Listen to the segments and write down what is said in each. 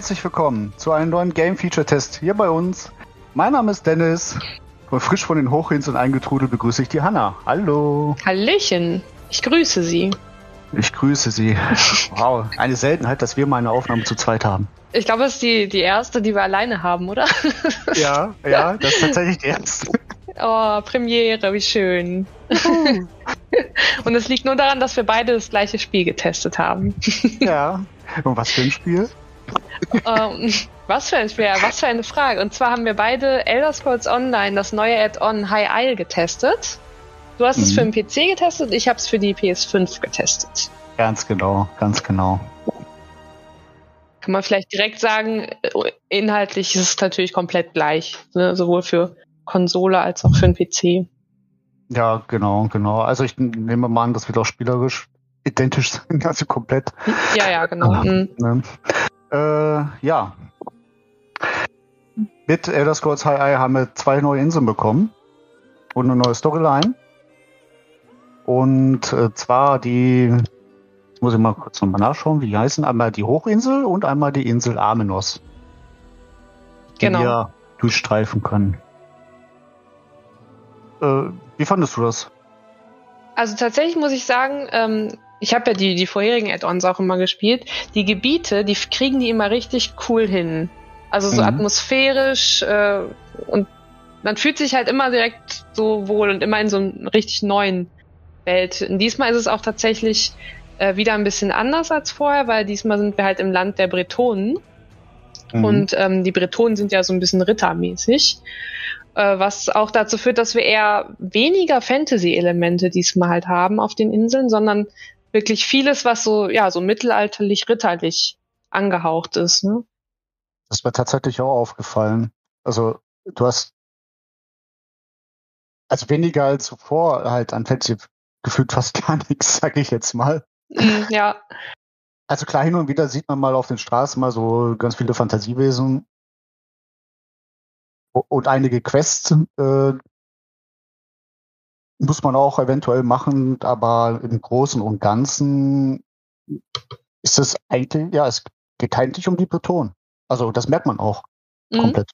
Herzlich willkommen zu einem neuen Game Feature Test hier bei uns. Mein Name ist Dennis und frisch von den Hochinseln eingetrudelt begrüße ich die Hanna. Hallo. Hallöchen, ich grüße Sie. Ich grüße Sie. Wow, eine Seltenheit, dass wir mal eine Aufnahme zu zweit haben. Ich glaube, das ist die, die erste, die wir alleine haben, oder? Ja, ja, das ist tatsächlich die erste. Oh, Premiere, wie schön. Und es liegt nur daran, dass wir beide das gleiche Spiel getestet haben. Ja. Und was für ein Spiel? Ähm, was für ein Spiel? Was für eine Frage. Und zwar haben wir beide Elder Scrolls Online, das neue Add-on High Isle getestet. Du hast es Mhm. für den PC getestet, ich habe es für die PS5 getestet. Ganz genau, ganz genau. Kann man vielleicht direkt sagen, äh, inhaltlich ist es natürlich komplett gleich, ne? sowohl für Konsole als auch für den PC. Ja, genau, genau. Also ich nehme mal an, das wird auch spielerisch identisch sein, also komplett. Ja, ja, genau. Mhm. Äh, ja. Mit Elder Scrolls High Eye haben wir zwei neue Inseln bekommen und eine neue Storyline. Und äh, zwar die, muss ich mal kurz nochmal nachschauen, wie die heißen. Einmal die Hochinsel und einmal die Insel Amenos. Die Genau. wir durchstreifen können. Äh, wie fandest du das? Also tatsächlich muss ich sagen, ähm, ich habe ja die, die vorherigen Add-ons auch immer gespielt. Die Gebiete, die kriegen die immer richtig cool hin. Also so Mhm. atmosphärisch äh, und man fühlt sich halt immer direkt so wohl und immer in so einer richtig neuen Welt. Und diesmal ist es auch tatsächlich äh, wieder ein bisschen anders als vorher, weil diesmal sind wir halt im Land der Bretonen. Mhm. Und ähm, die Bretonen sind ja so ein bisschen rittermäßig, äh, was auch dazu führt, dass wir eher weniger Fantasy-Elemente diesmal halt haben auf den Inseln, sondern wirklich vieles, was so, ja, so mittelalterlich, ritterlich angehaucht ist. Ne? Das ist mir tatsächlich auch aufgefallen. Also, du hast also weniger als zuvor halt an Fantasy gefühlt fast gar nichts, sag ich jetzt mal. Mm, ja, Also klar, hin und wieder sieht man mal auf den Straßen mal so ganz viele Fantasiewesen und einige Quests äh, muss man auch eventuell machen, aber im Großen und Ganzen ist es eigentlich, ja, es geht eigentlich um die Breton. Also das merkt man auch mm, komplett.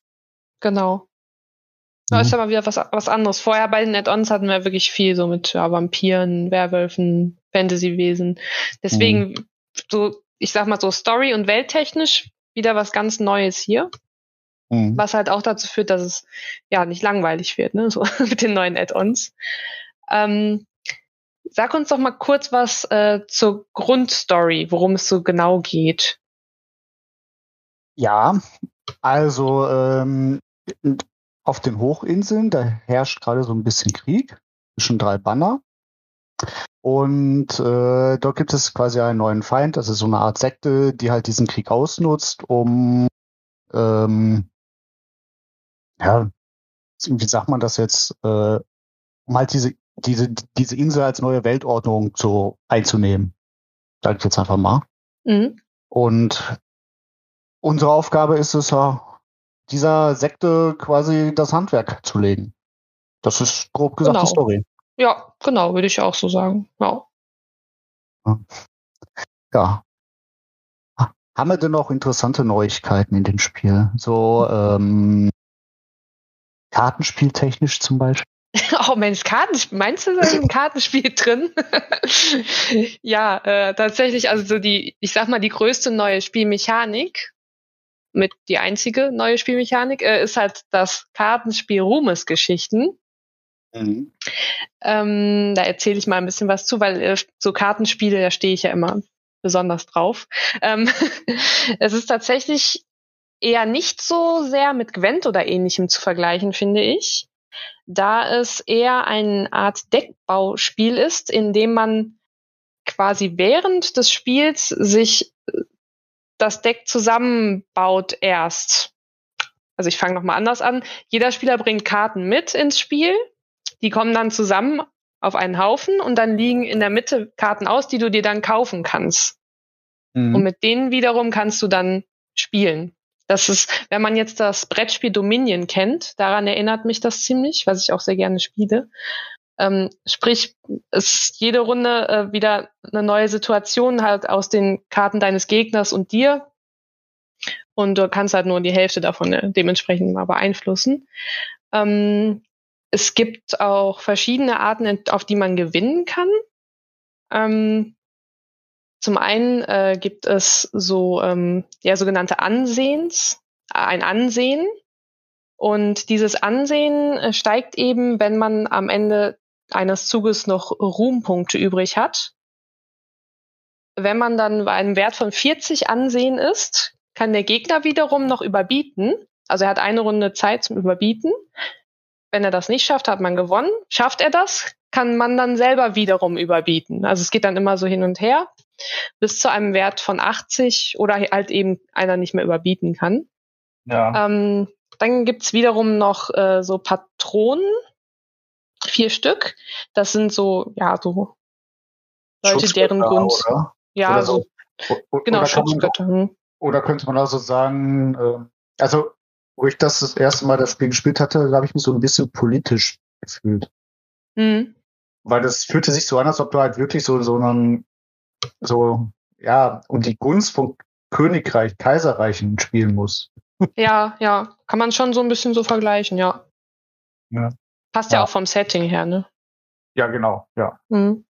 genau. Da Mhm. ist aber wieder was, was anderes. Vorher bei den Add-ons hatten wir wirklich viel so mit ja, Vampiren, Werwölfen, Fantasy-Wesen. Deswegen, so, ich sag mal so Story- und welttechnisch wieder was ganz Neues hier. Mhm. was halt auch dazu führt, dass es ja nicht langweilig wird, ne, so mit den neuen Add-ons. Ähm, sag uns doch mal kurz was äh, zur Grundstory, worum es so genau geht. Ja, also ähm, auf den Hochinseln, da herrscht gerade so ein bisschen Krieg zwischen drei Banner. Und äh, dort gibt es quasi einen neuen Feind, das ist so eine Art Sekte, die halt diesen Krieg ausnutzt, um ähm, ja, wie sagt man das jetzt, äh, um halt diese, diese, diese Insel als neue Weltordnung zu einzunehmen. Sag ich jetzt einfach mal. Mhm. Und unsere Aufgabe ist es ja, dieser Sekte quasi das Handwerk zu legen. Das ist grob gesagt Genau. die Story. Ja, genau, würde ich auch so sagen. Ja. Ja. Ha- Haben wir denn noch interessante Neuigkeiten in dem Spiel? So ähm, Kartenspieltechnisch zum Beispiel? Oh Mensch, Kartenspiel. Meinst du, da ist ein Kartenspiel drin? ja, äh, tatsächlich, also so die, ich sag mal, die größte neue Spielmechanik mit die einzige neue Spielmechanik, äh, ist halt das Kartenspiel Ruhmesgeschichten. Mhm. Ähm, da erzähle ich mal ein bisschen was zu, weil äh, so Kartenspiele, da stehe ich ja immer besonders drauf. Ähm, es ist tatsächlich eher nicht so sehr mit Gwent oder ähnlichem zu vergleichen, finde ich, da es eher eine Art Deckbauspiel ist, in dem man quasi während des Spiels sich äh, das Deck zusammenbaut erst. Also ich fange nochmal anders an. Jeder Spieler bringt Karten mit ins Spiel. Die kommen dann zusammen auf einen Haufen und dann liegen in der Mitte Karten aus, die du dir dann kaufen kannst. Mhm. Und mit denen wiederum kannst du dann spielen. Das ist, wenn man jetzt das Brettspiel Dominion kennt, daran erinnert mich das ziemlich, was ich auch sehr gerne spiele. Ähm, sprich, es ist jede Runde äh, wieder eine neue Situation halt aus den Karten deines Gegners und dir. Und du kannst halt nur die Hälfte davon äh, dementsprechend mal beeinflussen. Ähm, es gibt auch verschiedene Arten, auf die man gewinnen kann. Ähm, zum einen äh, gibt es so ähm, ja sogenannte Ansehens, ein Ansehen. Und dieses Ansehen äh, steigt eben, wenn man am Ende eines Zuges noch Ruhmpunkte übrig hat. Wenn man dann bei einem Wert von 40 Ansehen ist, kann der Gegner wiederum noch überbieten. Also er hat eine Runde Zeit zum Überbieten. Wenn er das nicht schafft, hat man gewonnen. Schafft er das, kann man dann selber wiederum überbieten. Also es geht dann immer so hin und her bis zu einem Wert von 80 oder halt eben einer nicht mehr überbieten kann. Ja. Ähm, dann gibt's wiederum noch äh, so Patronen, vier Stück. Das sind so, ja, so Leute, deren Gunst. Oder? Ja, oder so. so genau, Schutzgötter. Hm. Oder könnte man also sagen, äh, also wo ich das das erste Mal das Spiel gespielt hatte, da habe ich mich so ein bisschen politisch gefühlt. Mhm. Weil das fühlte sich so an, als ob du halt wirklich so, so einen so, ja, und die Gunst von Königreich, Kaiserreichen spielen muss. Ja, ja, kann man schon so ein bisschen so vergleichen, ja. ja. Passt ja. ja auch vom Setting her, ne? Ja, genau, ja. Mhm.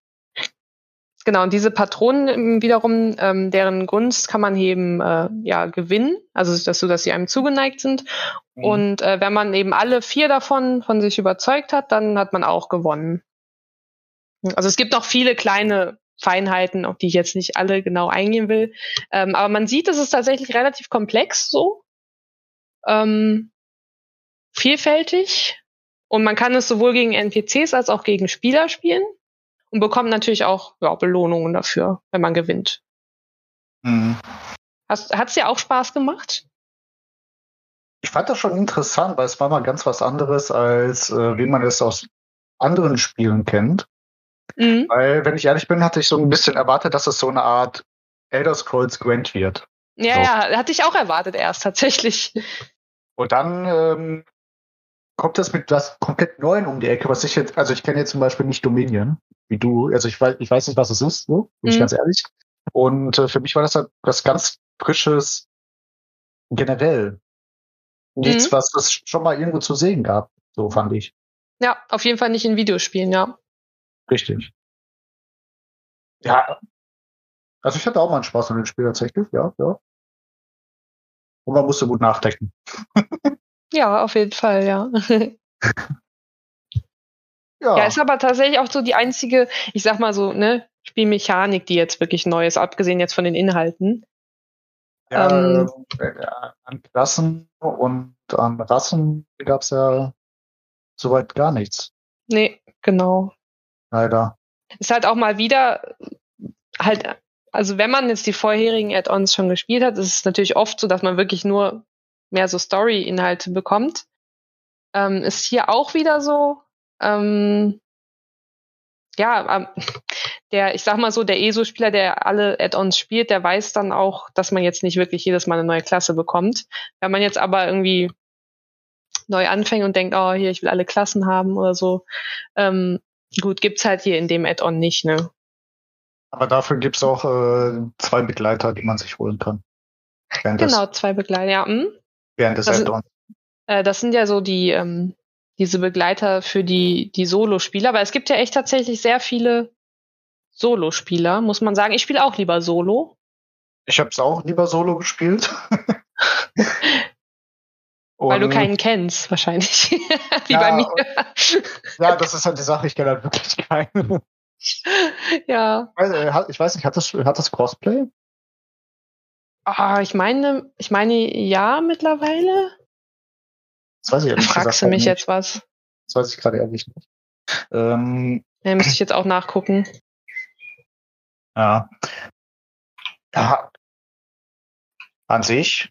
Genau, und diese Patronen wiederum, ähm, deren Gunst kann man eben äh, ja gewinnen, also dass so, dass sie einem zugeneigt sind. Mhm. Und äh, wenn man eben alle vier davon von sich überzeugt hat, dann hat man auch gewonnen. Also es gibt noch viele kleine Feinheiten, auf die ich jetzt nicht alle genau eingehen will. Ähm, aber man sieht, es ist tatsächlich relativ komplex so. Ähm, vielfältig. Und man kann es sowohl gegen NPCs als auch gegen Spieler spielen und bekommt natürlich auch ja, Belohnungen dafür, wenn man gewinnt. Mhm. Hat es dir auch Spaß gemacht? Ich fand das schon interessant, weil es war mal ganz was anderes, als äh, wie man es aus anderen Spielen kennt. Mhm. Weil, wenn ich ehrlich bin, hatte ich so ein bisschen erwartet, dass es so eine Art Elder Scrolls Gwent wird. Ja, so. ja, hatte ich auch erwartet erst, tatsächlich. Und dann ähm, kommt das mit was komplett Neuem um die Ecke, was ich jetzt, also ich kenne jetzt zum Beispiel nicht Dominion, wie du, also ich weiß, ich weiß nicht, was es ist, so, bin mhm. ich ganz ehrlich. Und äh, für mich war das halt was ganz Frisches generell. Nichts, mhm. was es schon mal irgendwo zu sehen gab, so fand ich. Ja, auf jeden Fall nicht in Videospielen, ja. Richtig. Ja. Also ich hatte auch mal einen Spaß an dem Spiel tatsächlich, ja, ja. Und man musste gut nachdenken. ja, auf jeden Fall, ja. ja. Ja, ist aber tatsächlich auch so die einzige, ich sag mal so, ne, Spielmechanik, die jetzt wirklich neu ist, abgesehen jetzt von den Inhalten. Ja, ähm, äh, an Klassen und an Rassen gab es ja soweit gar nichts. Nee, genau. Leider. Ist halt auch mal wieder halt, also wenn man jetzt die vorherigen Add-ons schon gespielt hat, ist es natürlich oft so, dass man wirklich nur mehr so Story-Inhalte bekommt. Ähm, ist hier auch wieder so. Ähm, ja, ähm, der, ich sag mal so, der ESO-Spieler, der alle Add-ons spielt, der weiß dann auch, dass man jetzt nicht wirklich jedes Mal eine neue Klasse bekommt. Wenn man jetzt aber irgendwie neu anfängt und denkt, oh, hier, ich will alle Klassen haben oder so, ähm, Gut, gibt's halt hier in dem Add-on nicht, ne? Aber dafür gibt's auch äh, zwei Begleiter, die man sich holen kann. Während genau, des, zwei Begleiter, ja. Hm? Während des Add-ons. Äh, das sind ja so die, ähm, diese Begleiter für die, die Solo-Spieler, weil es gibt ja echt tatsächlich sehr viele Solo-Spieler, muss man sagen. Ich spiele auch lieber Solo. Ich habe es auch lieber Solo gespielt. Weil du keinen kennst, wahrscheinlich. Wie Ja, bei mir. Ja, das ist halt die Sache, ich kenne halt wirklich keinen. ja. Ich weiß, äh, ich weiß nicht, hat das, hat das Crossplay? Ah, ich meine, ich meine, ja, mittlerweile. Das weiß ich ehrlich Fragst du mich nicht. jetzt was? Das weiß ich gerade ehrlich nicht. Ähm, Ja, müsste ich jetzt auch nachgucken. ja. ja. An sich.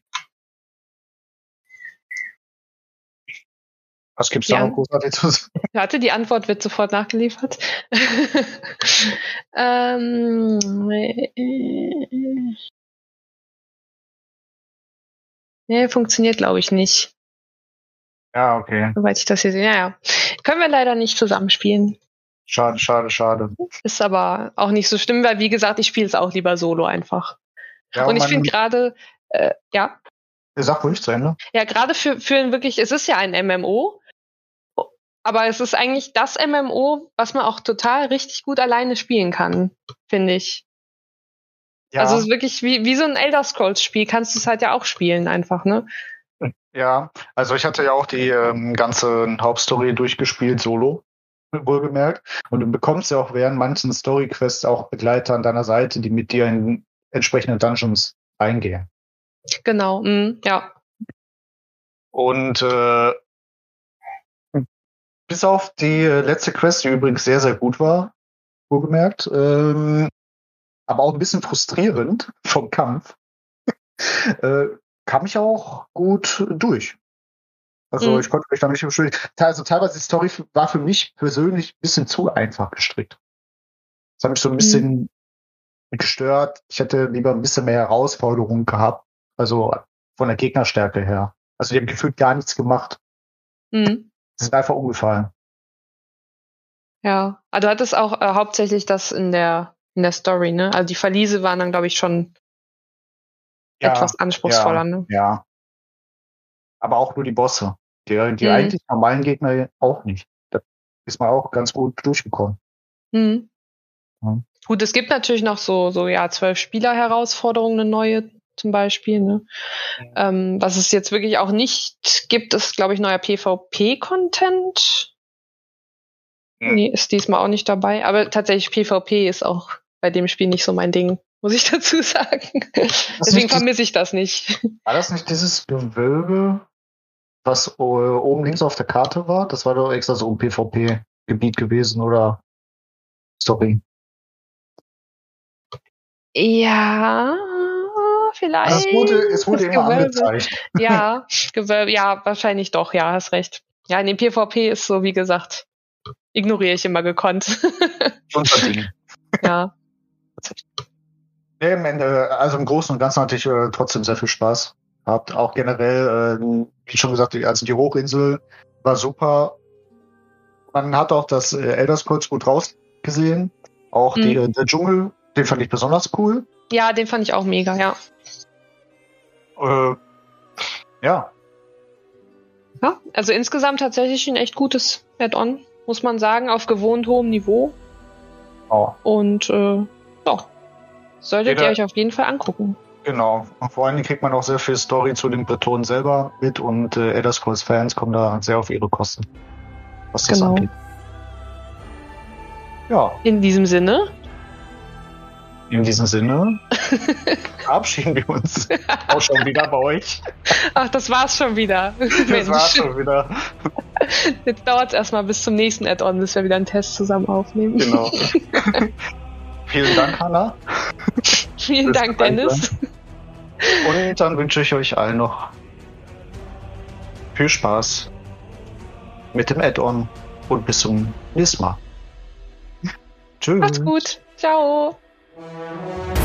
Was gibt's da noch großartig zu sagen? Warte, die Antwort wird sofort nachgeliefert. ähm, äh, nee, funktioniert, glaube ich, nicht, Ja, okay. soweit ich das hier sehe. Ja, ja. Können wir leider nicht zusammenspielen. Schade, schade, schade. Ist aber auch nicht so schlimm, weil wie gesagt, ich spiele es auch lieber solo einfach. Ja, Und ich finde gerade, äh, ja, Sag ruhig zu Ende. ja, gerade für, für ein wirklich, es ist ja ein MMO, aber es ist eigentlich das MMO, was man auch total richtig gut alleine spielen kann, finde ich. Ja, Also es ist wirklich wie, wie so ein Elder Scrolls Spiel, kannst du es halt ja auch spielen einfach, ne? ja, also ich hatte ja auch die ähm, ganze Hauptstory durchgespielt, solo, wohlgemerkt. Und du bekommst ja auch während manchen Story-Quests auch Begleiter an deiner Seite, die mit dir in entsprechende Dungeons eingehen. Genau, mm, ja. Und äh, bis auf die äh, letzte Quest, die übrigens sehr, sehr gut war, wohlgemerkt, ähm, aber auch ein bisschen frustrierend vom Kampf, äh, kam ich auch gut durch. Also Mhm. ich konnte mich da nicht beschuldigen. Also teilweise die Story war für mich persönlich ein bisschen zu einfach gestrickt. Das hat mich so ein bisschen gestört. Ich hätte lieber ein bisschen mehr Herausforderungen gehabt. Also von der Gegnerstärke her. Also die haben gefühlt gar nichts gemacht. Sie sind einfach umgefallen. ja. Aber du hattest auch äh, hauptsächlich das in der, in der Story, ne? Also die Verliese waren dann, glaube ich, schon etwas anspruchsvoller, ne? Ja. Aber auch nur die Bosse. Die, die Mhm. eigentlich normalen Gegner auch nicht. Da ist man auch ganz gut durchgekommen. Mhm. Ja. Gut, es gibt natürlich noch so, so ja, zwölf Spieler-Herausforderungen, eine neue zum Beispiel. Ne? Ähm, was es jetzt wirklich auch nicht gibt, ist, glaube ich, neuer PvP-Content. Mhm. Nee, ist diesmal auch nicht dabei. Aber tatsächlich PvP ist auch bei dem Spiel nicht so mein Ding, muss ich dazu sagen. Deswegen vermisse ich das nicht. War das nicht dieses Gewölbe, was äh, oben links auf der Karte war? Das war doch extra so ein PvP-Gebiet gewesen, oder? Story. Ja, vielleicht. Also es wurde, es wurde Das immer Gewölbe. angezeigt. Ja, Gewölbe, ja, wahrscheinlich doch, ja, hast recht. Ja, in dem PvP ist so, wie gesagt, ignoriere ich immer gekonnt. Unser Ding. ja. Nee, im Ende, also im Großen und Ganzen hatte ich äh, trotzdem sehr viel Spaß. Habt auch generell, äh, wie schon gesagt, die- also die Hochinsel war super. Man hat auch das äh, Elder Scrolls gut rausgesehen. Auch die, Mhm. äh, der Dschungel, den fand ich besonders cool. Ja, den fand ich auch mega, ja. Äh, ja, Ja, also insgesamt tatsächlich ein echt gutes Add-on, muss man sagen, auf gewohnt hohem Niveau. oh, Und äh, ja, solltet Jeder- ihr euch auf jeden Fall angucken. genau. Und vor allen Dingen kriegt man auch sehr viel Story zu den Bretonen selber mit und äh, Elder Scrolls Fans kommen da sehr auf ihre Kosten. Was das Genau. angeht. Ja, In diesem Sinne, in diesem Sinne verabschieden wir uns auch schon wieder bei euch. ach, das war's schon wieder. Das Mensch, war's schon wieder. jetzt dauert's erstmal bis zum nächsten Add-on, bis wir wieder einen Test zusammen aufnehmen. Genau. Vielen Dank, Hanna. Vielen Bis Dank, Dennis. Und dann wünsche ich euch allen noch viel Spaß mit dem Add-on und bis zum nächsten Mal. Tschüss. Macht's gut. Ciao. Música